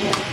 Yeah.